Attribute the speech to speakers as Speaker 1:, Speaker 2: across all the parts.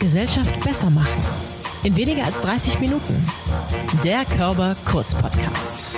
Speaker 1: Gesellschaft besser machen. In weniger als 30 Minuten. Der Körper Kurz Podcast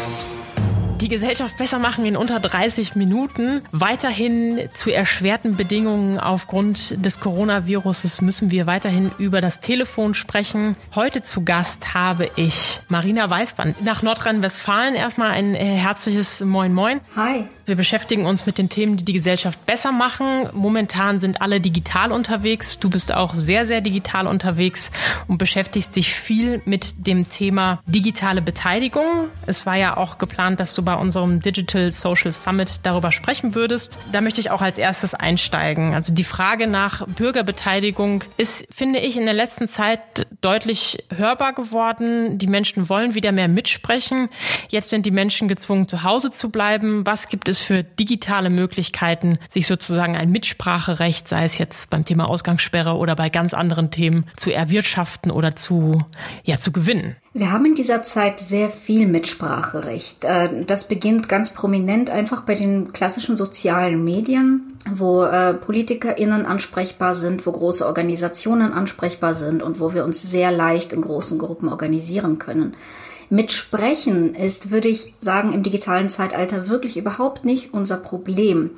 Speaker 1: die Gesellschaft besser machen in unter 30 Minuten. Weiterhin zu erschwerten Bedingungen aufgrund des Coronaviruses müssen wir weiterhin über das Telefon sprechen. Heute zu Gast habe ich Marina Weißband nach Nordrhein-Westfalen. Erstmal ein äh, herzliches Moin Moin.
Speaker 2: Hi.
Speaker 1: Wir beschäftigen uns mit den Themen, die die Gesellschaft besser machen. Momentan sind alle digital unterwegs. Du bist auch sehr, sehr digital unterwegs und beschäftigst dich viel mit dem Thema digitale Beteiligung. Es war ja auch geplant, dass du bei unserem Digital Social Summit darüber sprechen würdest. Da möchte ich auch als erstes einsteigen. Also die Frage nach Bürgerbeteiligung ist, finde ich, in der letzten Zeit deutlich hörbar geworden. Die Menschen wollen wieder mehr mitsprechen. Jetzt sind die Menschen gezwungen, zu Hause zu bleiben. Was gibt es für digitale Möglichkeiten, sich sozusagen ein Mitspracherecht, sei es jetzt beim Thema Ausgangssperre oder bei ganz anderen Themen, zu erwirtschaften oder zu, ja, zu gewinnen?
Speaker 2: Wir haben in dieser Zeit sehr viel Mitspracherecht. Äh, das beginnt ganz prominent einfach bei den klassischen sozialen Medien, wo äh, PolitikerInnen ansprechbar sind, wo große Organisationen ansprechbar sind und wo wir uns sehr leicht in großen Gruppen organisieren können. Mitsprechen ist, würde ich sagen, im digitalen Zeitalter wirklich überhaupt nicht unser Problem.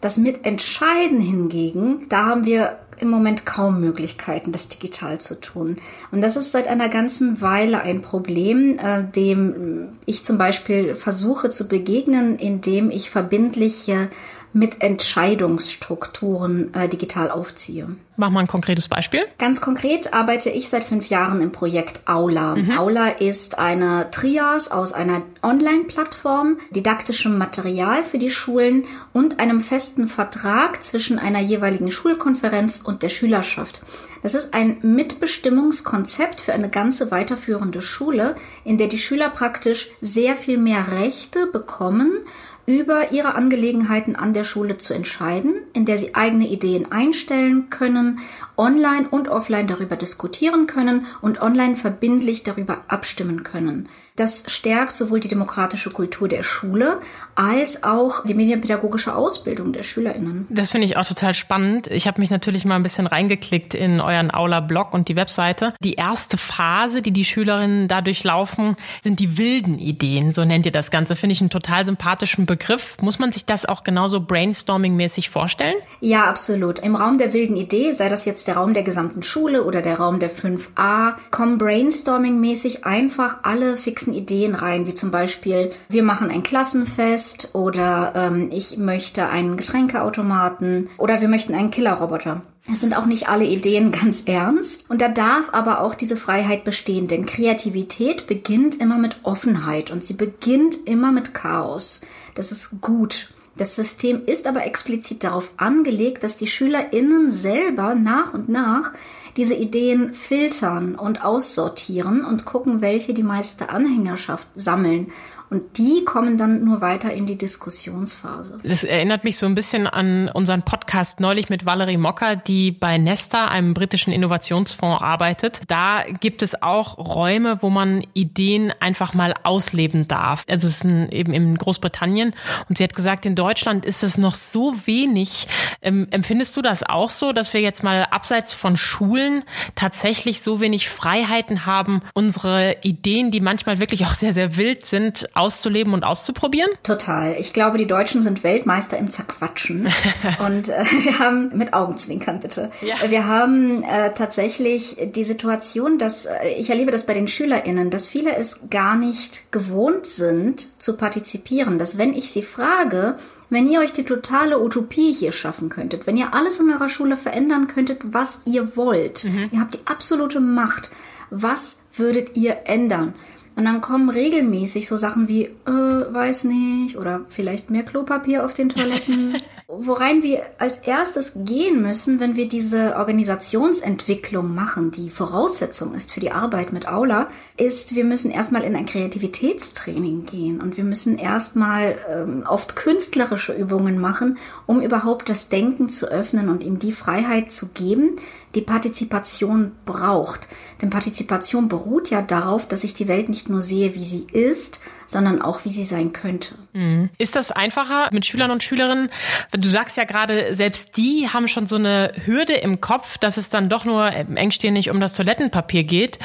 Speaker 2: Das Mitentscheiden hingegen, da haben wir im Moment kaum Möglichkeiten, das digital zu tun. Und das ist seit einer ganzen Weile ein Problem, äh, dem ich zum Beispiel versuche zu begegnen, indem ich verbindliche mit Entscheidungsstrukturen äh, digital aufziehe.
Speaker 1: Mach mal ein konkretes Beispiel.
Speaker 2: Ganz konkret arbeite ich seit fünf Jahren im Projekt Aula. Mhm. Aula ist eine Trias aus einer Online-Plattform, didaktischem Material für die Schulen und einem festen Vertrag zwischen einer jeweiligen Schulkonferenz und der Schülerschaft. Das ist ein Mitbestimmungskonzept für eine ganze weiterführende Schule, in der die Schüler praktisch sehr viel mehr Rechte bekommen über ihre Angelegenheiten an der Schule zu entscheiden, in der sie eigene Ideen einstellen können, online und offline darüber diskutieren können und online verbindlich darüber abstimmen können. Das stärkt sowohl die demokratische Kultur der Schule als auch die medienpädagogische Ausbildung der SchülerInnen.
Speaker 1: Das finde ich auch total spannend. Ich habe mich natürlich mal ein bisschen reingeklickt in euren Aula-Blog und die Webseite. Die erste Phase, die die Schülerinnen da durchlaufen, sind die wilden Ideen. So nennt ihr das Ganze. Finde ich einen total sympathischen Begriff. Muss man sich das auch genauso brainstorming-mäßig vorstellen?
Speaker 2: Ja, absolut. Im Raum der wilden Idee, sei das jetzt der Raum der gesamten Schule oder der Raum der 5a, kommen brainstorming-mäßig einfach alle fixen fixen Ideen rein, wie zum Beispiel, wir machen ein Klassenfest oder ähm, ich möchte einen Getränkeautomaten oder wir möchten einen Killerroboter. Es sind auch nicht alle Ideen ganz ernst und da darf aber auch diese Freiheit bestehen, denn Kreativität beginnt immer mit Offenheit und sie beginnt immer mit Chaos. Das ist gut. Das System ist aber explizit darauf angelegt, dass die SchülerInnen selber nach und nach diese Ideen filtern und aussortieren und gucken, welche die meiste Anhängerschaft sammeln. Und die kommen dann nur weiter in die Diskussionsphase.
Speaker 1: Das erinnert mich so ein bisschen an unseren Podcast neulich mit Valerie Mocker, die bei Nesta, einem britischen Innovationsfonds, arbeitet. Da gibt es auch Räume, wo man Ideen einfach mal ausleben darf. Also es ist eben in Großbritannien. Und sie hat gesagt, in Deutschland ist es noch so wenig. Ähm, empfindest du das auch so, dass wir jetzt mal abseits von Schulen tatsächlich so wenig Freiheiten haben, unsere Ideen, die manchmal wirklich auch sehr, sehr wild sind, auszuleben und auszuprobieren?
Speaker 2: Total. Ich glaube, die Deutschen sind Weltmeister im Zerquatschen. und äh, wir haben, mit Augenzwinkern bitte, ja. wir haben äh, tatsächlich die Situation, dass, äh, ich erlebe das bei den SchülerInnen, dass viele es gar nicht gewohnt sind zu partizipieren. Dass wenn ich sie frage, wenn ihr euch die totale Utopie hier schaffen könntet, wenn ihr alles in eurer Schule verändern könntet, was ihr wollt, mhm. ihr habt die absolute Macht, was würdet ihr ändern? Und dann kommen regelmäßig so Sachen wie, äh, weiß nicht, oder vielleicht mehr Klopapier auf den Toiletten. Worein wir als erstes gehen müssen, wenn wir diese Organisationsentwicklung machen, die Voraussetzung ist für die Arbeit mit Aula, ist, wir müssen erstmal in ein Kreativitätstraining gehen und wir müssen erstmal ähm, oft künstlerische Übungen machen, um überhaupt das Denken zu öffnen und ihm die Freiheit zu geben, die Partizipation braucht. Denn Partizipation beruht ja darauf, dass ich die Welt nicht nur sehe, wie sie ist, sondern auch, wie sie sein könnte.
Speaker 1: Mhm. Ist das einfacher mit Schülern und Schülerinnen? Du sagst ja gerade, selbst die haben schon so eine Hürde im Kopf, dass es dann doch nur engständig um das Toilettenpapier geht.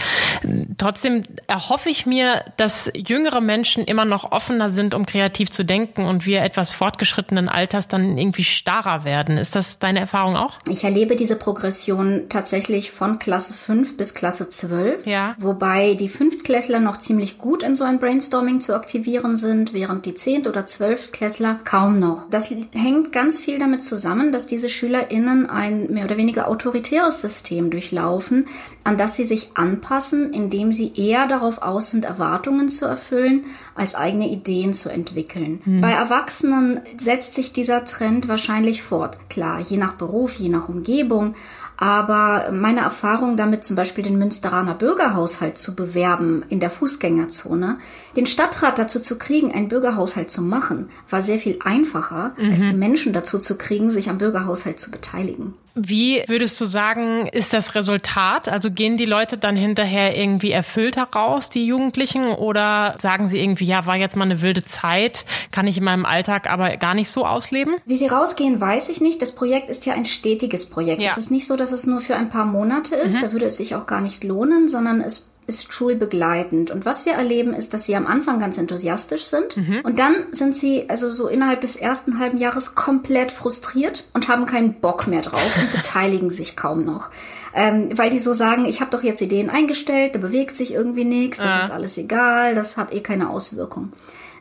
Speaker 1: Trotzdem erhoffe ich mir, dass jüngere Menschen immer noch offener sind, um kreativ zu denken und wir etwas fortgeschrittenen Alters dann irgendwie starrer werden. Ist das deine Erfahrung auch?
Speaker 2: Ich erlebe diese Progression tatsächlich von Klasse 5 bis Klasse 12. Ja. Wobei die Fünftklässler noch ziemlich gut in so ein Brainstorming zu aktivieren sind, während die Zehnt- oder Zwölftklässler kaum noch. Das hängt ganz viel damit zusammen, dass diese SchülerInnen ein mehr oder weniger autoritäres System durchlaufen, an das sie sich anpassen, indem sie eher darauf aus sind, Erwartungen zu erfüllen, als eigene Ideen zu entwickeln. Hm. Bei Erwachsenen setzt sich dieser Trend wahrscheinlich fort. Klar, je nach Beruf, je nach Umgebung, aber meine Erfahrung damit, zum Beispiel den Münsteraner Bürgerhaushalt zu bewerben in der Fußgängerzone, den Stadtrat dazu zu kriegen, einen Bürgerhaushalt zu machen, war sehr viel einfacher, mhm. als die Menschen dazu zu kriegen, sich am Bürgerhaushalt zu beteiligen.
Speaker 1: Wie würdest du sagen, ist das Resultat? Also gehen die Leute dann hinterher irgendwie erfüllt heraus, die Jugendlichen, oder sagen sie irgendwie, ja, war jetzt mal eine wilde Zeit, kann ich in meinem Alltag aber gar nicht so ausleben?
Speaker 2: Wie sie rausgehen, weiß ich nicht. Das Projekt ist ja ein stetiges Projekt. Ja. Es ist nicht so, dass es nur für ein paar Monate ist. Mhm. Da würde es sich auch gar nicht lohnen, sondern es ist schulbegleitend. Und was wir erleben, ist, dass sie am Anfang ganz enthusiastisch sind. Mhm. Und dann sind sie also so innerhalb des ersten halben Jahres komplett frustriert und haben keinen Bock mehr drauf und beteiligen sich kaum noch. Ähm, weil die so sagen, ich habe doch jetzt Ideen eingestellt, da bewegt sich irgendwie nichts, das ja. ist alles egal, das hat eh keine Auswirkung.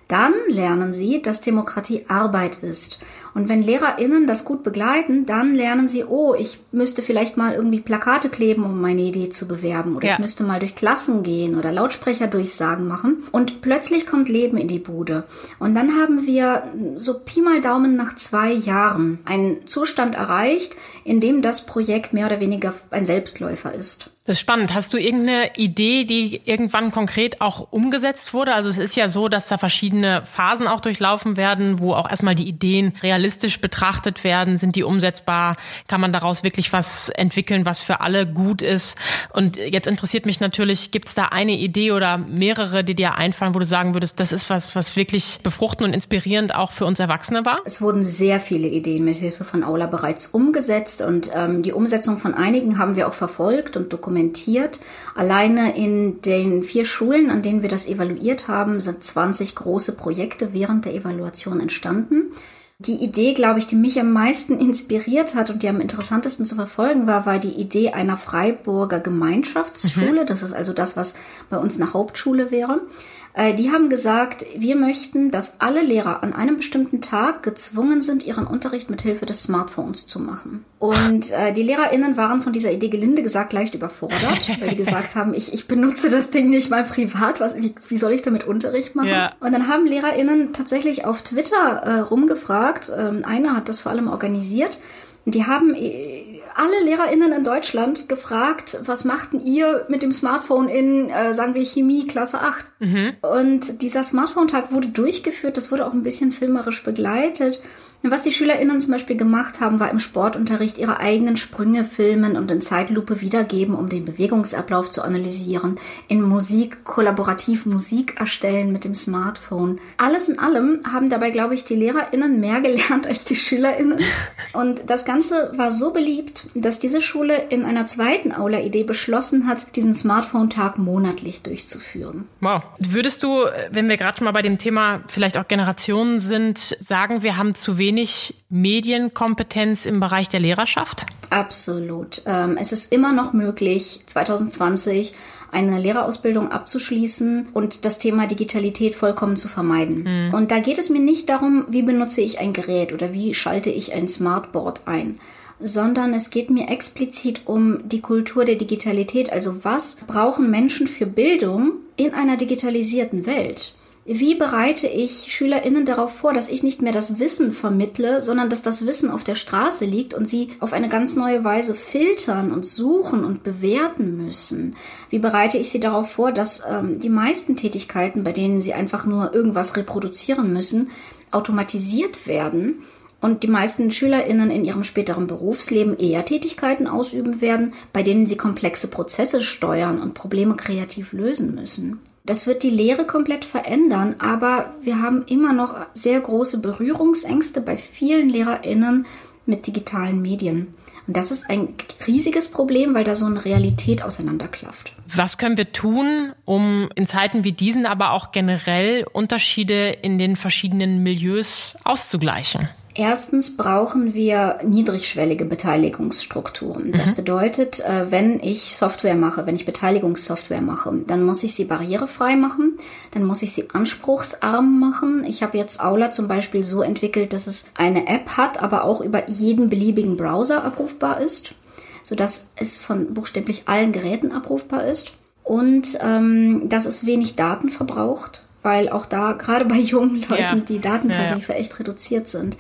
Speaker 2: Dann lernen sie, dass Demokratie Arbeit ist und wenn LehrerInnen das gut begleiten, dann lernen sie, oh, ich müsste vielleicht mal irgendwie Plakate kleben, um meine Idee zu bewerben. Oder ja. ich müsste mal durch Klassen gehen oder Lautsprecherdurchsagen machen. Und plötzlich kommt Leben in die Bude. Und dann haben wir so Pi mal Daumen nach zwei Jahren einen Zustand erreicht, in dem das Projekt mehr oder weniger ein Selbstläufer ist.
Speaker 1: Das ist spannend. Hast du irgendeine Idee, die irgendwann konkret auch umgesetzt wurde? Also es ist ja so, dass da verschiedene Phasen auch durchlaufen werden, wo auch erstmal die Ideen realistisch betrachtet werden. Sind die umsetzbar? Kann man daraus wirklich was entwickeln, was für alle gut ist? Und jetzt interessiert mich natürlich, gibt es da eine Idee oder mehrere, die dir einfallen, wo du sagen würdest, das ist was, was wirklich befruchtend und inspirierend auch für uns Erwachsene war?
Speaker 2: Es wurden sehr viele Ideen mit Hilfe von Aula bereits umgesetzt und ähm, die Umsetzung von einigen haben wir auch verfolgt und dokumentiert dokumentiert. Alleine in den vier Schulen, an denen wir das evaluiert haben, sind 20 große Projekte während der Evaluation entstanden. Die Idee, glaube ich, die mich am meisten inspiriert hat und die am interessantesten zu verfolgen war, war die Idee einer Freiburger Gemeinschaftsschule. Mhm. Das ist also das, was bei uns eine Hauptschule wäre. Äh, die haben gesagt, wir möchten, dass alle Lehrer an einem bestimmten Tag gezwungen sind, ihren Unterricht mit Hilfe des Smartphones zu machen. Und äh, die LehrerInnen waren von dieser Idee gelinde gesagt leicht überfordert, weil die gesagt haben, ich, ich benutze das Ding nicht mal privat, was, wie, wie soll ich damit Unterricht machen? Ja. Und dann haben LehrerInnen tatsächlich auf Twitter äh, rumgefragt, ähm, einer hat das vor allem organisiert, die haben äh, alle LehrerInnen in Deutschland gefragt, was machten ihr mit dem Smartphone in, äh, sagen wir, Chemie Klasse 8? Mhm. Und dieser Smartphone-Tag wurde durchgeführt, das wurde auch ein bisschen filmerisch begleitet. Was die SchülerInnen zum Beispiel gemacht haben, war im Sportunterricht ihre eigenen Sprünge filmen und in Zeitlupe wiedergeben, um den Bewegungsablauf zu analysieren. In Musik, kollaborativ Musik erstellen mit dem Smartphone. Alles in allem haben dabei, glaube ich, die LehrerInnen mehr gelernt als die SchülerInnen. Und das Ganze war so beliebt, dass diese Schule in einer zweiten Aula-Idee beschlossen hat, diesen Smartphone-Tag monatlich durchzuführen.
Speaker 1: Wow. Würdest du, wenn wir gerade mal bei dem Thema vielleicht auch Generationen sind, sagen, wir haben zu wenig wenig Medienkompetenz im Bereich der Lehrerschaft?
Speaker 2: Absolut. Ähm, es ist immer noch möglich, 2020 eine Lehrerausbildung abzuschließen und das Thema Digitalität vollkommen zu vermeiden. Mhm. Und da geht es mir nicht darum, wie benutze ich ein Gerät oder wie schalte ich ein Smartboard ein sondern es geht mir explizit um die Kultur der Digitalität. Also was brauchen Menschen für Bildung in einer digitalisierten Welt? Wie bereite ich SchülerInnen darauf vor, dass ich nicht mehr das Wissen vermittle, sondern dass das Wissen auf der Straße liegt und sie auf eine ganz neue Weise filtern und suchen und bewerten müssen? Wie bereite ich sie darauf vor, dass ähm, die meisten Tätigkeiten, bei denen sie einfach nur irgendwas reproduzieren müssen, automatisiert werden? Und die meisten SchülerInnen in ihrem späteren Berufsleben eher Tätigkeiten ausüben werden, bei denen sie komplexe Prozesse steuern und Probleme kreativ lösen müssen. Das wird die Lehre komplett verändern, aber wir haben immer noch sehr große Berührungsängste bei vielen Lehrerinnen mit digitalen Medien. Und das ist ein riesiges Problem, weil da so eine Realität auseinanderklafft.
Speaker 1: Was können wir tun, um in Zeiten wie diesen aber auch generell Unterschiede in den verschiedenen Milieus auszugleichen?
Speaker 2: Erstens brauchen wir niedrigschwellige Beteiligungsstrukturen. Das mhm. bedeutet, äh, wenn ich Software mache, wenn ich Beteiligungssoftware mache, dann muss ich sie barrierefrei machen, dann muss ich sie anspruchsarm machen. Ich habe jetzt Aula zum Beispiel so entwickelt, dass es eine App hat, aber auch über jeden beliebigen Browser abrufbar ist, sodass es von buchstäblich allen Geräten abrufbar ist und ähm, dass es wenig Daten verbraucht, weil auch da gerade bei jungen Leuten ja. die Datentarife ja, ja. echt reduziert sind.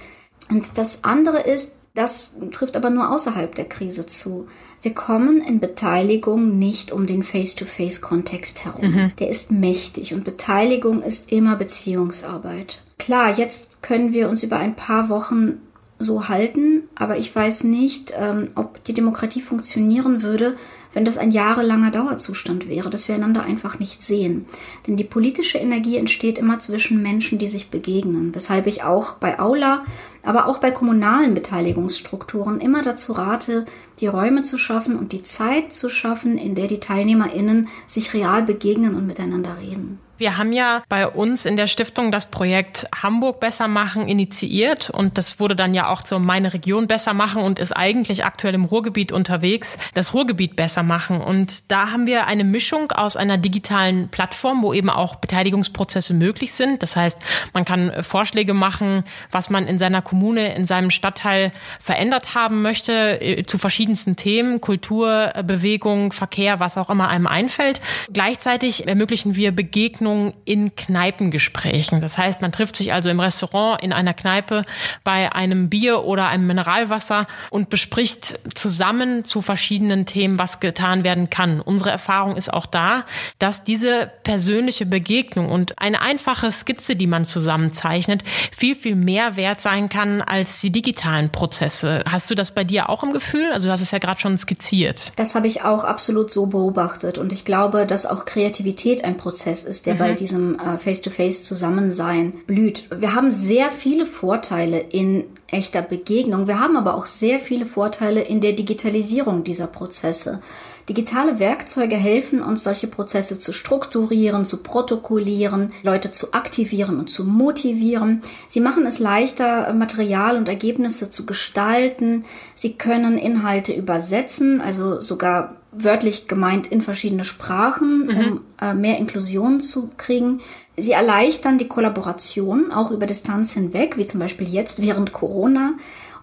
Speaker 2: Und das andere ist, das trifft aber nur außerhalb der Krise zu. Wir kommen in Beteiligung nicht um den Face-to-Face-Kontext herum. Mhm. Der ist mächtig und Beteiligung ist immer Beziehungsarbeit. Klar, jetzt können wir uns über ein paar Wochen so halten, aber ich weiß nicht, ähm, ob die Demokratie funktionieren würde, wenn das ein jahrelanger Dauerzustand wäre, dass wir einander einfach nicht sehen. Denn die politische Energie entsteht immer zwischen Menschen, die sich begegnen, weshalb ich auch bei Aula aber auch bei kommunalen Beteiligungsstrukturen immer dazu rate, die Räume zu schaffen und die Zeit zu schaffen, in der die TeilnehmerInnen sich real begegnen und miteinander reden.
Speaker 1: Wir haben ja bei uns in der Stiftung das Projekt Hamburg besser machen initiiert und das wurde dann ja auch zur Meine Region besser machen und ist eigentlich aktuell im Ruhrgebiet unterwegs, das Ruhrgebiet besser machen. Und da haben wir eine Mischung aus einer digitalen Plattform, wo eben auch Beteiligungsprozesse möglich sind. Das heißt, man kann Vorschläge machen, was man in seiner Kommune, in seinem Stadtteil verändert haben möchte, äh, zu verschiedensten Themen, Kultur, Bewegung, Verkehr, was auch immer einem einfällt. Gleichzeitig ermöglichen wir Begegnungen Begegnungen in Kneipengesprächen. Das heißt, man trifft sich also im Restaurant, in einer Kneipe, bei einem Bier oder einem Mineralwasser und bespricht zusammen zu verschiedenen Themen, was getan werden kann. Unsere Erfahrung ist auch da, dass diese persönliche Begegnung und eine einfache Skizze, die man zusammenzeichnet, viel, viel mehr wert sein kann als die digitalen Prozesse. Hast du das bei dir auch im Gefühl? Also du hast es ja gerade schon skizziert.
Speaker 2: Das habe ich auch absolut so beobachtet und ich glaube, dass auch Kreativität ein Prozess ist, der mhm. bei diesem äh, Face-to-Face-Zusammensein blüht. Wir haben sehr viele Vorteile in echter Begegnung. Wir haben aber auch sehr viele Vorteile in der Digitalisierung dieser Prozesse. Digitale Werkzeuge helfen uns, solche Prozesse zu strukturieren, zu protokollieren, Leute zu aktivieren und zu motivieren. Sie machen es leichter, Material und Ergebnisse zu gestalten. Sie können Inhalte übersetzen, also sogar wörtlich gemeint in verschiedene Sprachen, mhm. um äh, mehr Inklusion zu kriegen. Sie erleichtern die Kollaboration auch über Distanz hinweg, wie zum Beispiel jetzt während Corona.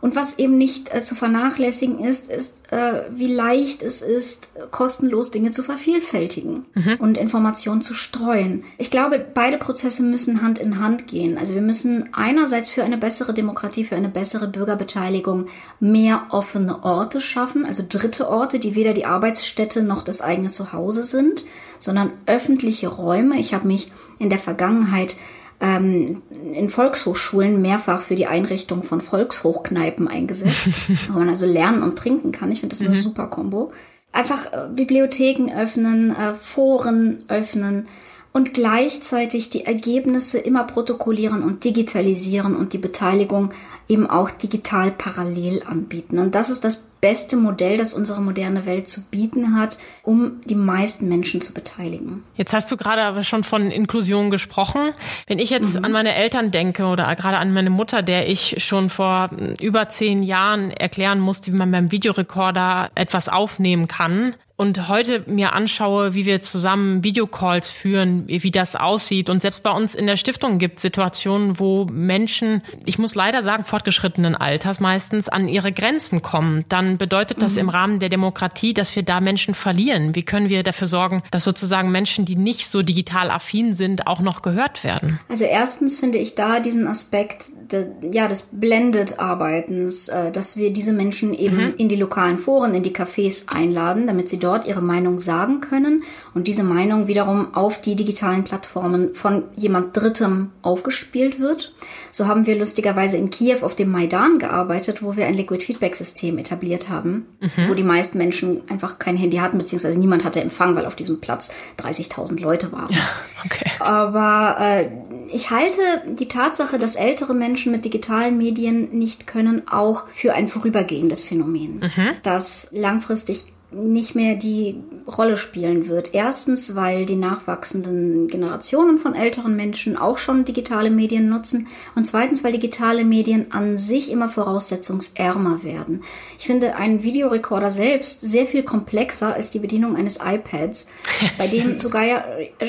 Speaker 2: Und was eben nicht äh, zu vernachlässigen ist, ist, äh, wie leicht es ist, kostenlos Dinge zu vervielfältigen mhm. und Informationen zu streuen. Ich glaube, beide Prozesse müssen Hand in Hand gehen. Also wir müssen einerseits für eine bessere Demokratie, für eine bessere Bürgerbeteiligung mehr offene Orte schaffen, also dritte Orte, die weder die Arbeitsstätte noch das eigene Zuhause sind, sondern öffentliche Räume. Ich habe mich in der Vergangenheit ähm, in Volkshochschulen mehrfach für die Einrichtung von Volkshochkneipen eingesetzt, wo man also lernen und trinken kann. Ich finde das eine mhm. super Kombo. Einfach äh, Bibliotheken öffnen, äh, Foren öffnen und gleichzeitig die Ergebnisse immer protokollieren und digitalisieren und die Beteiligung eben auch digital parallel anbieten. Und das ist das beste Modell, das unsere moderne Welt zu bieten hat, um die meisten Menschen zu beteiligen.
Speaker 1: Jetzt hast du gerade aber schon von Inklusion gesprochen. Wenn ich jetzt mhm. an meine Eltern denke oder gerade an meine Mutter, der ich schon vor über zehn Jahren erklären musste, wie man beim Videorekorder etwas aufnehmen kann, und heute mir anschaue, wie wir zusammen Videocalls führen, wie, wie das aussieht. Und selbst bei uns in der Stiftung gibt es Situationen, wo Menschen, ich muss leider sagen, fortgeschrittenen Alters meistens an ihre Grenzen kommen. Dann bedeutet das mhm. im Rahmen der Demokratie, dass wir da Menschen verlieren. Wie können wir dafür sorgen, dass sozusagen Menschen, die nicht so digital affin sind, auch noch gehört werden?
Speaker 2: Also erstens finde ich da diesen Aspekt de, ja, des Blended-Arbeitens, äh, dass wir diese Menschen eben mhm. in die lokalen Foren, in die Cafés einladen, damit sie dort ihre Meinung sagen können und diese Meinung wiederum auf die digitalen Plattformen von jemand Drittem aufgespielt wird, So haben wir lustigerweise in Kiew auf dem Maidan gearbeitet, wo wir ein Liquid Feedback System etabliert haben, mhm. wo die meisten Menschen einfach kein Handy hatten, beziehungsweise niemand hatte Empfang, weil auf diesem Platz 30.000 Leute waren. Ja, okay. Aber äh, ich halte die Tatsache, dass ältere Menschen mit digitalen Medien nicht können, auch für ein vorübergehendes Phänomen, mhm. das langfristig nicht mehr die Rolle spielen wird. Erstens, weil die nachwachsenden Generationen von älteren Menschen auch schon digitale Medien nutzen und zweitens, weil digitale Medien an sich immer voraussetzungsärmer werden. Ich finde einen Videorekorder selbst sehr viel komplexer als die Bedienung eines iPads, bei dem sogar ja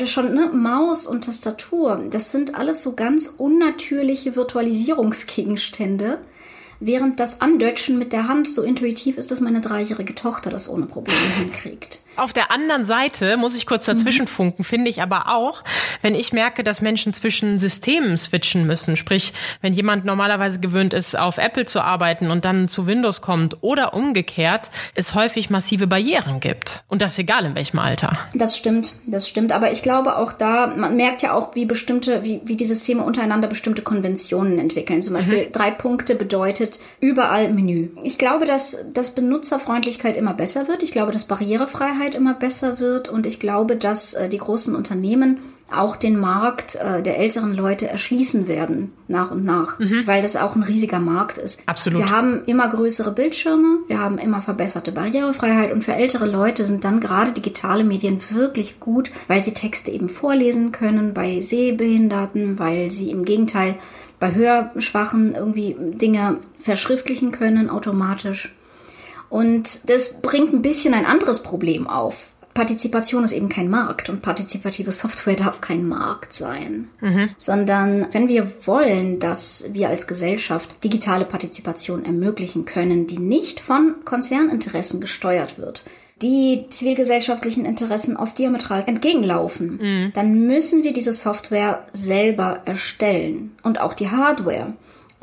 Speaker 2: schon ne, Maus und Tastatur, das sind alles so ganz unnatürliche Virtualisierungsgegenstände während das Andötschen mit der Hand so intuitiv ist, dass meine dreijährige Tochter das ohne Probleme hinkriegt.
Speaker 1: Auf der anderen Seite muss ich kurz dazwischen funken, finde ich aber auch, wenn ich merke, dass Menschen zwischen Systemen switchen müssen, sprich, wenn jemand normalerweise gewöhnt ist, auf Apple zu arbeiten und dann zu Windows kommt oder umgekehrt, es häufig massive Barrieren gibt. Und das egal in welchem Alter.
Speaker 2: Das stimmt, das stimmt. Aber ich glaube auch da, man merkt ja auch, wie bestimmte, wie, wie die Systeme untereinander bestimmte Konventionen entwickeln. Zum Beispiel mhm. drei Punkte bedeutet überall Menü. Ich glaube, dass, dass Benutzerfreundlichkeit immer besser wird. Ich glaube, dass Barrierefreiheit Sicherheit immer besser wird und ich glaube, dass äh, die großen Unternehmen auch den Markt äh, der älteren Leute erschließen werden, nach und nach, mhm. weil das auch ein riesiger Markt ist.
Speaker 1: Absolut.
Speaker 2: Wir haben immer größere Bildschirme, wir haben immer verbesserte Barrierefreiheit und für ältere Leute sind dann gerade digitale Medien wirklich gut, weil sie Texte eben vorlesen können bei Sehbehinderten, weil sie im Gegenteil bei Hörschwachen irgendwie Dinge verschriftlichen können automatisch. Und das bringt ein bisschen ein anderes Problem auf. Partizipation ist eben kein Markt und partizipative Software darf kein Markt sein, mhm. sondern wenn wir wollen, dass wir als Gesellschaft digitale Partizipation ermöglichen können, die nicht von Konzerninteressen gesteuert wird, die zivilgesellschaftlichen Interessen oft diametral entgegenlaufen, mhm. dann müssen wir diese Software selber erstellen und auch die Hardware.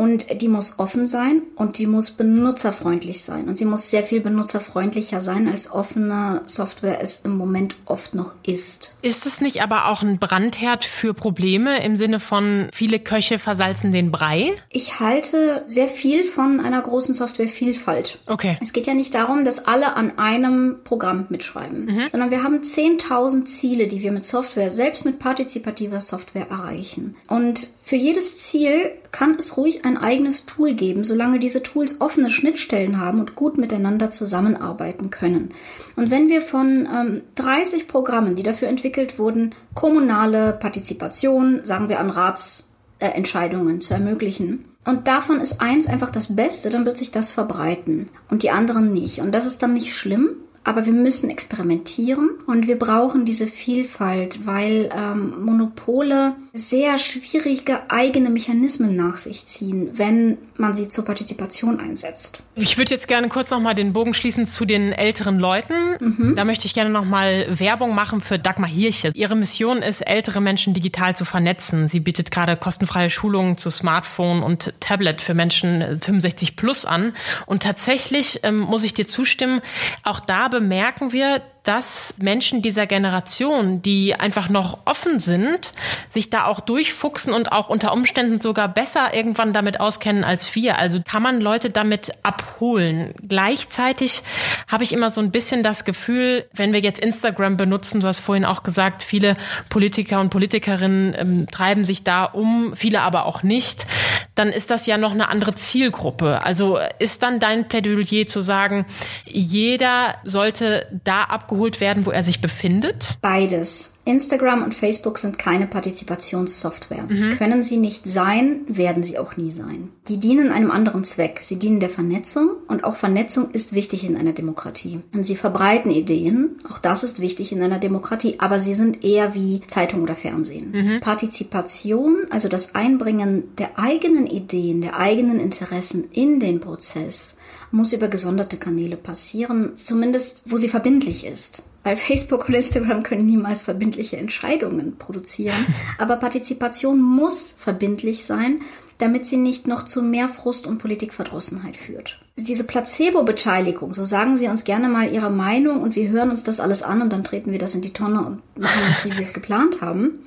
Speaker 2: Und die muss offen sein und die muss benutzerfreundlich sein. Und sie muss sehr viel benutzerfreundlicher sein, als offene Software es im Moment oft noch ist.
Speaker 1: Ist es nicht aber auch ein Brandherd für Probleme im Sinne von viele Köche versalzen den Brei?
Speaker 2: Ich halte sehr viel von einer großen Softwarevielfalt.
Speaker 1: Okay.
Speaker 2: Es geht ja nicht darum, dass alle an einem Programm mitschreiben, mhm. sondern wir haben 10.000 Ziele, die wir mit Software, selbst mit partizipativer Software erreichen. Und für jedes Ziel kann es ruhig ein eigenes Tool geben, solange diese Tools offene Schnittstellen haben und gut miteinander zusammenarbeiten können. Und wenn wir von ähm, 30 Programmen, die dafür entwickelt wurden, kommunale Partizipation, sagen wir an Ratsentscheidungen äh, zu ermöglichen, und davon ist eins einfach das Beste, dann wird sich das verbreiten und die anderen nicht. Und das ist dann nicht schlimm, aber wir müssen experimentieren und wir brauchen diese Vielfalt, weil ähm, Monopole sehr schwierige eigene Mechanismen nach sich ziehen, wenn man sie zur Partizipation einsetzt.
Speaker 1: Ich würde jetzt gerne kurz noch mal den Bogen schließen zu den älteren Leuten. Mhm. Da möchte ich gerne noch mal Werbung machen für Dagmar Hirche. Ihre Mission ist, ältere Menschen digital zu vernetzen. Sie bietet gerade kostenfreie Schulungen zu Smartphone und Tablet für Menschen 65 plus an. Und tatsächlich ähm, muss ich dir zustimmen, auch da bemerken wir, dass Menschen dieser Generation, die einfach noch offen sind, sich da auch durchfuchsen und auch unter Umständen sogar besser irgendwann damit auskennen als wir. Also kann man Leute damit abholen. Gleichzeitig habe ich immer so ein bisschen das Gefühl, wenn wir jetzt Instagram benutzen, du hast vorhin auch gesagt, viele Politiker und Politikerinnen ähm, treiben sich da um, viele aber auch nicht, dann ist das ja noch eine andere Zielgruppe. Also ist dann dein Plädoyer zu sagen, jeder sollte da ab abgeholt werden, wo er sich befindet?
Speaker 2: Beides. Instagram und Facebook sind keine Partizipationssoftware. Mhm. Können sie nicht sein, werden sie auch nie sein. Die dienen einem anderen Zweck. Sie dienen der Vernetzung und auch Vernetzung ist wichtig in einer Demokratie. Und sie verbreiten Ideen, auch das ist wichtig in einer Demokratie, aber sie sind eher wie Zeitung oder Fernsehen. Mhm. Partizipation, also das Einbringen der eigenen Ideen, der eigenen Interessen in den Prozess, muss über gesonderte Kanäle passieren, zumindest wo sie verbindlich ist. Weil Facebook und Instagram können niemals verbindliche Entscheidungen produzieren. Aber Partizipation muss verbindlich sein, damit sie nicht noch zu mehr Frust und Politikverdrossenheit führt. Diese Placebo-Beteiligung, so sagen Sie uns gerne mal Ihre Meinung und wir hören uns das alles an und dann treten wir das in die Tonne und machen das, wie wir es geplant haben.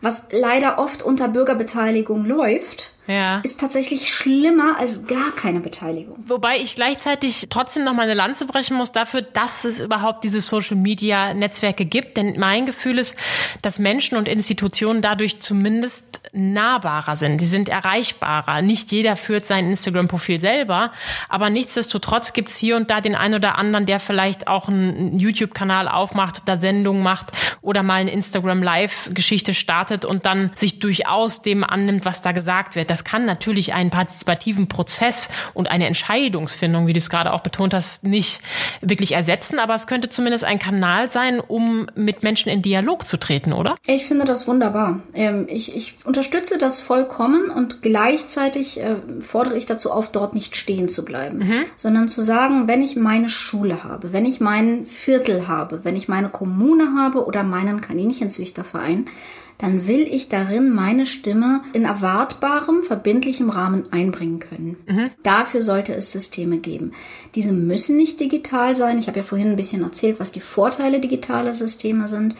Speaker 2: Was leider oft unter Bürgerbeteiligung läuft, ja. ist tatsächlich schlimmer als gar keine Beteiligung.
Speaker 1: Wobei ich gleichzeitig trotzdem noch mal eine Lanze brechen muss dafür, dass es überhaupt diese Social Media Netzwerke gibt. Denn mein Gefühl ist, dass Menschen und Institutionen dadurch zumindest nahbarer sind. Die sind erreichbarer. Nicht jeder führt sein Instagram-Profil selber, aber nichtsdestotrotz gibt es hier und da den einen oder anderen, der vielleicht auch einen YouTube-Kanal aufmacht, da Sendungen macht oder mal eine Instagram-Live-Geschichte startet und dann sich durchaus dem annimmt, was da gesagt wird. Das kann natürlich einen partizipativen Prozess und eine Entscheidungsfindung, wie du es gerade auch betont hast, nicht wirklich ersetzen, aber es könnte zumindest ein Kanal sein, um mit Menschen in Dialog zu treten, oder?
Speaker 2: Ich finde das wunderbar. Ähm, ich, ich unterstütze das vollkommen und gleichzeitig äh, fordere ich dazu auf, dort nicht stehen zu bleiben, mhm. sondern zu sagen, wenn ich meine Schule habe, wenn ich mein Viertel habe, wenn ich meine Kommune habe oder meinen Kaninchenzüchterverein, dann will ich darin meine Stimme in erwartbarem, verbindlichem Rahmen einbringen können. Mhm. Dafür sollte es Systeme geben. Diese müssen nicht digital sein. Ich habe ja vorhin ein bisschen erzählt, was die Vorteile digitaler Systeme sind.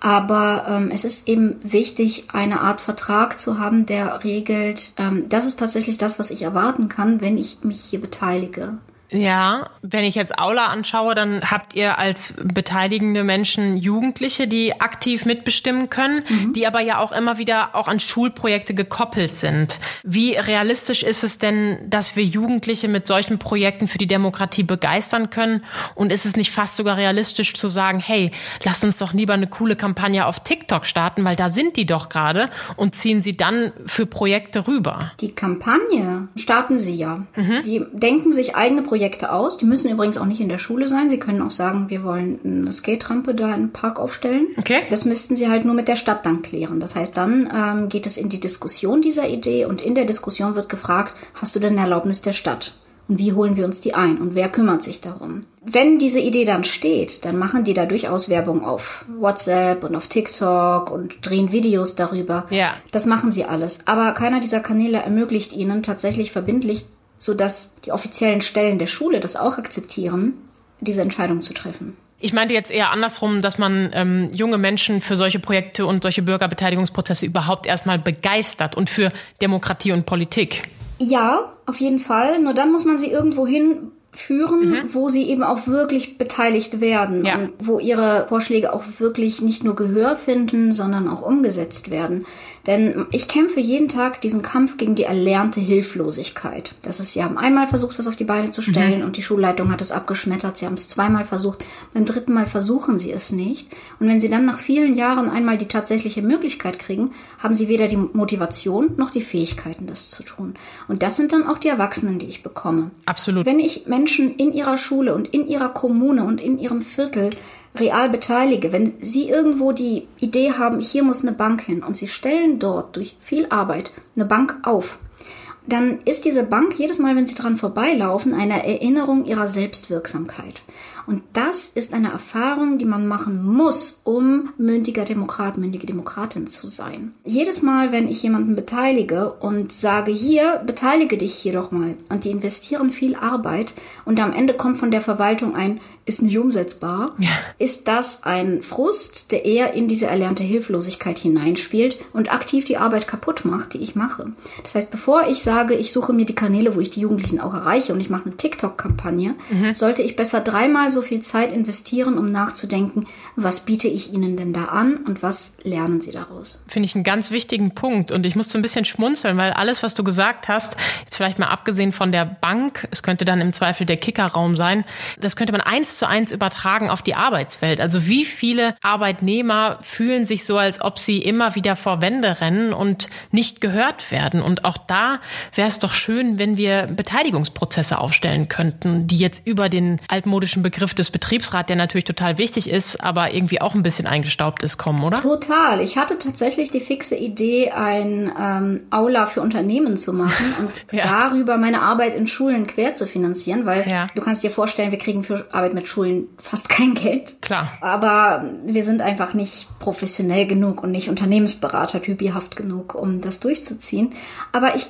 Speaker 2: Aber ähm, es ist eben wichtig, eine Art Vertrag zu haben, der regelt, ähm, das ist tatsächlich das, was ich erwarten kann, wenn ich mich hier beteilige.
Speaker 1: Ja, wenn ich jetzt Aula anschaue, dann habt ihr als beteiligende Menschen Jugendliche, die aktiv mitbestimmen können, mhm. die aber ja auch immer wieder auch an Schulprojekte gekoppelt sind. Wie realistisch ist es denn, dass wir Jugendliche mit solchen Projekten für die Demokratie begeistern können? Und ist es nicht fast sogar realistisch zu sagen, hey, lasst uns doch lieber eine coole Kampagne auf TikTok starten, weil da sind die doch gerade und ziehen sie dann für Projekte rüber?
Speaker 2: Die Kampagne starten sie ja. Mhm. Die denken sich eigene Projekte Projekte aus. Die müssen übrigens auch nicht in der Schule sein. Sie können auch sagen, wir wollen eine Skate-Rampe da im Park aufstellen. Okay. Das müssten sie halt nur mit der Stadt dann klären. Das heißt, dann ähm, geht es in die Diskussion dieser Idee und in der Diskussion wird gefragt, hast du denn Erlaubnis der Stadt? Und wie holen wir uns die ein? Und wer kümmert sich darum? Wenn diese Idee dann steht, dann machen die da durchaus Werbung auf WhatsApp und auf TikTok und drehen Videos darüber. Ja. Das machen sie alles. Aber keiner dieser Kanäle ermöglicht ihnen tatsächlich verbindlich sodass die offiziellen Stellen der Schule das auch akzeptieren, diese Entscheidung zu treffen.
Speaker 1: Ich meinte jetzt eher andersrum, dass man ähm, junge Menschen für solche Projekte und solche Bürgerbeteiligungsprozesse überhaupt erstmal begeistert und für Demokratie und Politik.
Speaker 2: Ja, auf jeden Fall. Nur dann muss man sie irgendwo hinführen, mhm. wo sie eben auch wirklich beteiligt werden ja. und wo ihre Vorschläge auch wirklich nicht nur Gehör finden, sondern auch umgesetzt werden. Denn ich kämpfe jeden Tag diesen Kampf gegen die erlernte Hilflosigkeit. Das ist, sie haben einmal versucht, was auf die Beine zu stellen mhm. und die Schulleitung hat es abgeschmettert. Sie haben es zweimal versucht. Beim dritten Mal versuchen sie es nicht. Und wenn sie dann nach vielen Jahren einmal die tatsächliche Möglichkeit kriegen, haben sie weder die Motivation noch die Fähigkeiten, das zu tun. Und das sind dann auch die Erwachsenen, die ich bekomme.
Speaker 1: Absolut.
Speaker 2: Wenn ich Menschen in ihrer Schule und in ihrer Kommune und in ihrem Viertel real beteilige, wenn Sie irgendwo die Idee haben, hier muss eine Bank hin und Sie stellen dort durch viel Arbeit eine Bank auf, dann ist diese Bank jedes Mal, wenn Sie dran vorbeilaufen, eine Erinnerung Ihrer Selbstwirksamkeit. Und das ist eine Erfahrung, die man machen muss, um mündiger Demokrat, mündige Demokratin zu sein. Jedes Mal, wenn ich jemanden beteilige und sage, hier, beteilige dich hier doch mal, und die investieren viel Arbeit und am Ende kommt von der Verwaltung ein, ist nicht umsetzbar, ja. ist das ein Frust, der eher in diese erlernte Hilflosigkeit hineinspielt und aktiv die Arbeit kaputt macht, die ich mache. Das heißt, bevor ich sage, ich suche mir die Kanäle, wo ich die Jugendlichen auch erreiche und ich mache eine TikTok-Kampagne, mhm. sollte ich besser dreimal so viel Zeit investieren, um nachzudenken, was biete ich ihnen denn da an und was lernen sie daraus.
Speaker 1: Finde ich einen ganz wichtigen Punkt und ich musste ein bisschen schmunzeln, weil alles, was du gesagt hast, jetzt vielleicht mal abgesehen von der Bank, es könnte dann im Zweifel der Kickerraum sein, das könnte man eins zu eins übertragen auf die Arbeitswelt. Also wie viele Arbeitnehmer fühlen sich so, als ob sie immer wieder vor Wände rennen und nicht gehört werden. Und auch da wäre es doch schön, wenn wir Beteiligungsprozesse aufstellen könnten, die jetzt über den altmodischen Begriff des Betriebsrats, der natürlich total wichtig ist, aber irgendwie auch ein bisschen eingestaubt ist, kommen, oder?
Speaker 2: Total. Ich hatte tatsächlich die fixe Idee, ein ähm, Aula für Unternehmen zu machen und ja. darüber meine Arbeit in Schulen quer zu finanzieren, weil ja. du kannst dir vorstellen, wir kriegen für Arbeit mit mit Schulen fast kein Geld.
Speaker 1: Klar.
Speaker 2: Aber wir sind einfach nicht professionell genug und nicht Unternehmensberater typihaft genug, um das durchzuziehen. Aber ich,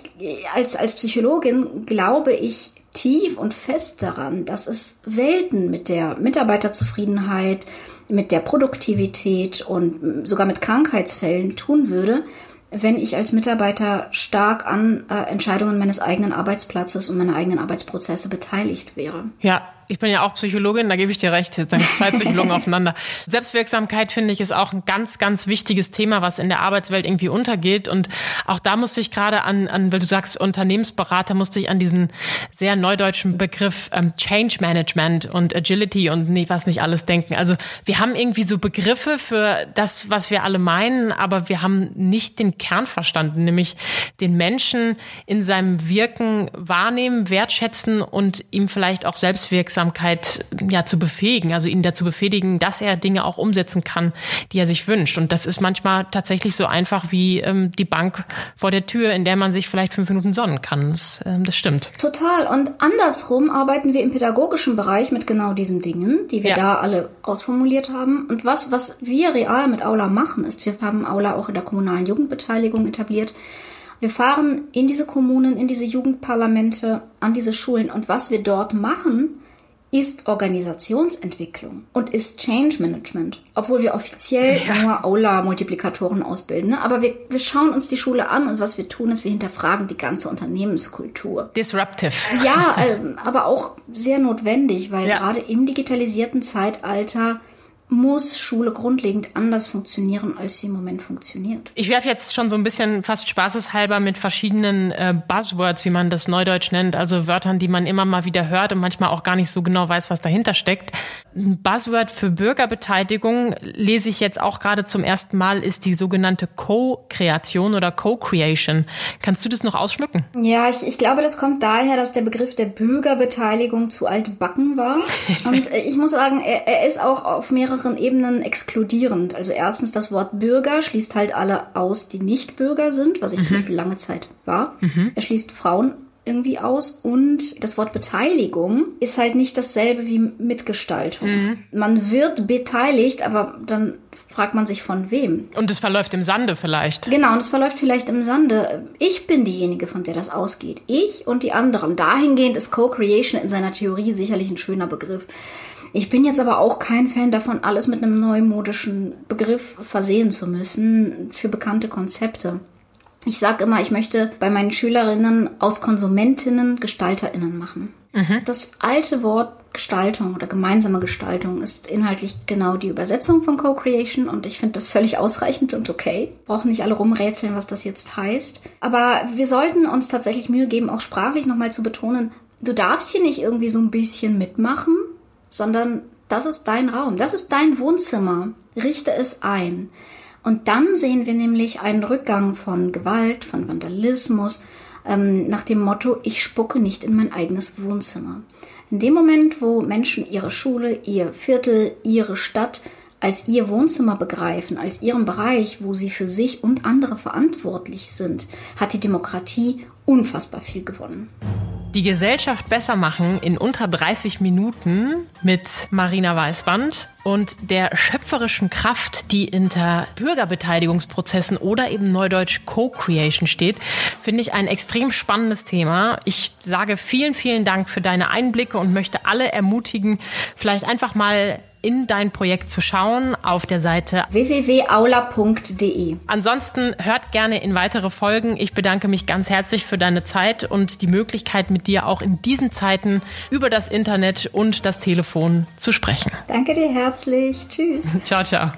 Speaker 2: als, als Psychologin glaube ich tief und fest daran, dass es Welten mit der Mitarbeiterzufriedenheit, mit der Produktivität und sogar mit Krankheitsfällen tun würde, wenn ich als Mitarbeiter stark an äh, Entscheidungen meines eigenen Arbeitsplatzes und meiner eigenen Arbeitsprozesse beteiligt wäre.
Speaker 1: Ja, ich bin ja auch Psychologin, da gebe ich dir recht. Dann zwei Psychologen aufeinander. Selbstwirksamkeit finde ich ist auch ein ganz, ganz wichtiges Thema, was in der Arbeitswelt irgendwie untergeht. Und auch da musste ich gerade an, an, weil du sagst Unternehmensberater, musste ich an diesen sehr neudeutschen Begriff ähm, Change Management und Agility und nee, was nicht alles denken. Also wir haben irgendwie so Begriffe für das, was wir alle meinen, aber wir haben nicht den Kern verstanden, nämlich den Menschen in seinem Wirken wahrnehmen, wertschätzen und ihm vielleicht auch selbstwirksam Selbstwirksamkeit ja zu befähigen, also ihn dazu befähigen, dass er Dinge auch umsetzen kann, die er sich wünscht. Und das ist manchmal tatsächlich so einfach wie ähm, die Bank vor der Tür, in der man sich vielleicht fünf Minuten sonnen kann. Das, äh, das stimmt.
Speaker 2: Total. Und andersrum arbeiten wir im pädagogischen Bereich mit genau diesen Dingen, die wir ja. da alle ausformuliert haben. Und was, was wir real mit Aula machen, ist, wir haben Aula auch in der kommunalen Jugendbeteiligung etabliert. Wir fahren in diese Kommunen, in diese Jugendparlamente, an diese Schulen und was wir dort machen, ist Organisationsentwicklung und ist Change Management, obwohl wir offiziell ja. nur Aula-Multiplikatoren ausbilden. Ne? Aber wir, wir schauen uns die Schule an und was wir tun, ist, wir hinterfragen die ganze Unternehmenskultur.
Speaker 1: Disruptive.
Speaker 2: Ja, äh, aber auch sehr notwendig, weil ja. gerade im digitalisierten Zeitalter muss Schule grundlegend anders funktionieren, als sie im Moment funktioniert.
Speaker 1: Ich werfe jetzt schon so ein bisschen fast spaßeshalber mit verschiedenen äh, Buzzwords, wie man das neudeutsch nennt, also Wörtern, die man immer mal wieder hört und manchmal auch gar nicht so genau weiß, was dahinter steckt. Ein Buzzword für Bürgerbeteiligung lese ich jetzt auch gerade zum ersten Mal, ist die sogenannte Co-Kreation oder Co-Creation. Kannst du das noch ausschmücken?
Speaker 2: Ja, ich, ich glaube, das kommt daher, dass der Begriff der Bürgerbeteiligung zu altbacken war. Und äh, ich muss sagen, er, er ist auch auf mehrere mehreren Ebenen exkludierend. Also erstens das Wort Bürger schließt halt alle aus, die nicht Bürger sind, was ich mhm. zum Beispiel lange Zeit war. Mhm. Er schließt Frauen irgendwie aus und das Wort Beteiligung ist halt nicht dasselbe wie Mitgestaltung. Mhm. Man wird beteiligt, aber dann fragt man sich von wem.
Speaker 1: Und es verläuft im Sande vielleicht.
Speaker 2: Genau, und es verläuft vielleicht im Sande. Ich bin diejenige, von der das ausgeht. Ich und die anderen. Dahingehend ist Co-Creation in seiner Theorie sicherlich ein schöner Begriff. Ich bin jetzt aber auch kein Fan davon, alles mit einem neumodischen Begriff versehen zu müssen für bekannte Konzepte. Ich sage immer, ich möchte bei meinen Schülerinnen aus Konsumentinnen Gestalterinnen machen. Mhm. Das alte Wort Gestaltung oder gemeinsame Gestaltung ist inhaltlich genau die Übersetzung von Co-Creation und ich finde das völlig ausreichend und okay. Brauchen nicht alle rumrätseln, was das jetzt heißt. Aber wir sollten uns tatsächlich Mühe geben, auch sprachlich nochmal zu betonen, du darfst hier nicht irgendwie so ein bisschen mitmachen, sondern das ist dein Raum, das ist dein Wohnzimmer. Richte es ein. Und dann sehen wir nämlich einen Rückgang von Gewalt, von Vandalismus, ähm, nach dem Motto, ich spucke nicht in mein eigenes Wohnzimmer. In dem Moment, wo Menschen ihre Schule, ihr Viertel, ihre Stadt als ihr Wohnzimmer begreifen, als ihren Bereich, wo sie für sich und andere verantwortlich sind, hat die Demokratie unfassbar viel gewonnen.
Speaker 1: Die Gesellschaft besser machen in unter 30 Minuten mit Marina Weißband und der schöpferischen Kraft, die hinter Bürgerbeteiligungsprozessen oder eben neudeutsch Co-Creation steht, finde ich ein extrem spannendes Thema. Ich sage vielen, vielen Dank für deine Einblicke und möchte alle ermutigen, vielleicht einfach mal in dein Projekt zu schauen auf der Seite
Speaker 2: www.aula.de.
Speaker 1: Ansonsten hört gerne in weitere Folgen. Ich bedanke mich ganz herzlich für deine Zeit und die Möglichkeit, mit dir auch in diesen Zeiten über das Internet und das Telefon zu sprechen.
Speaker 2: Danke dir herzlich. Tschüss.
Speaker 1: Ciao, ciao.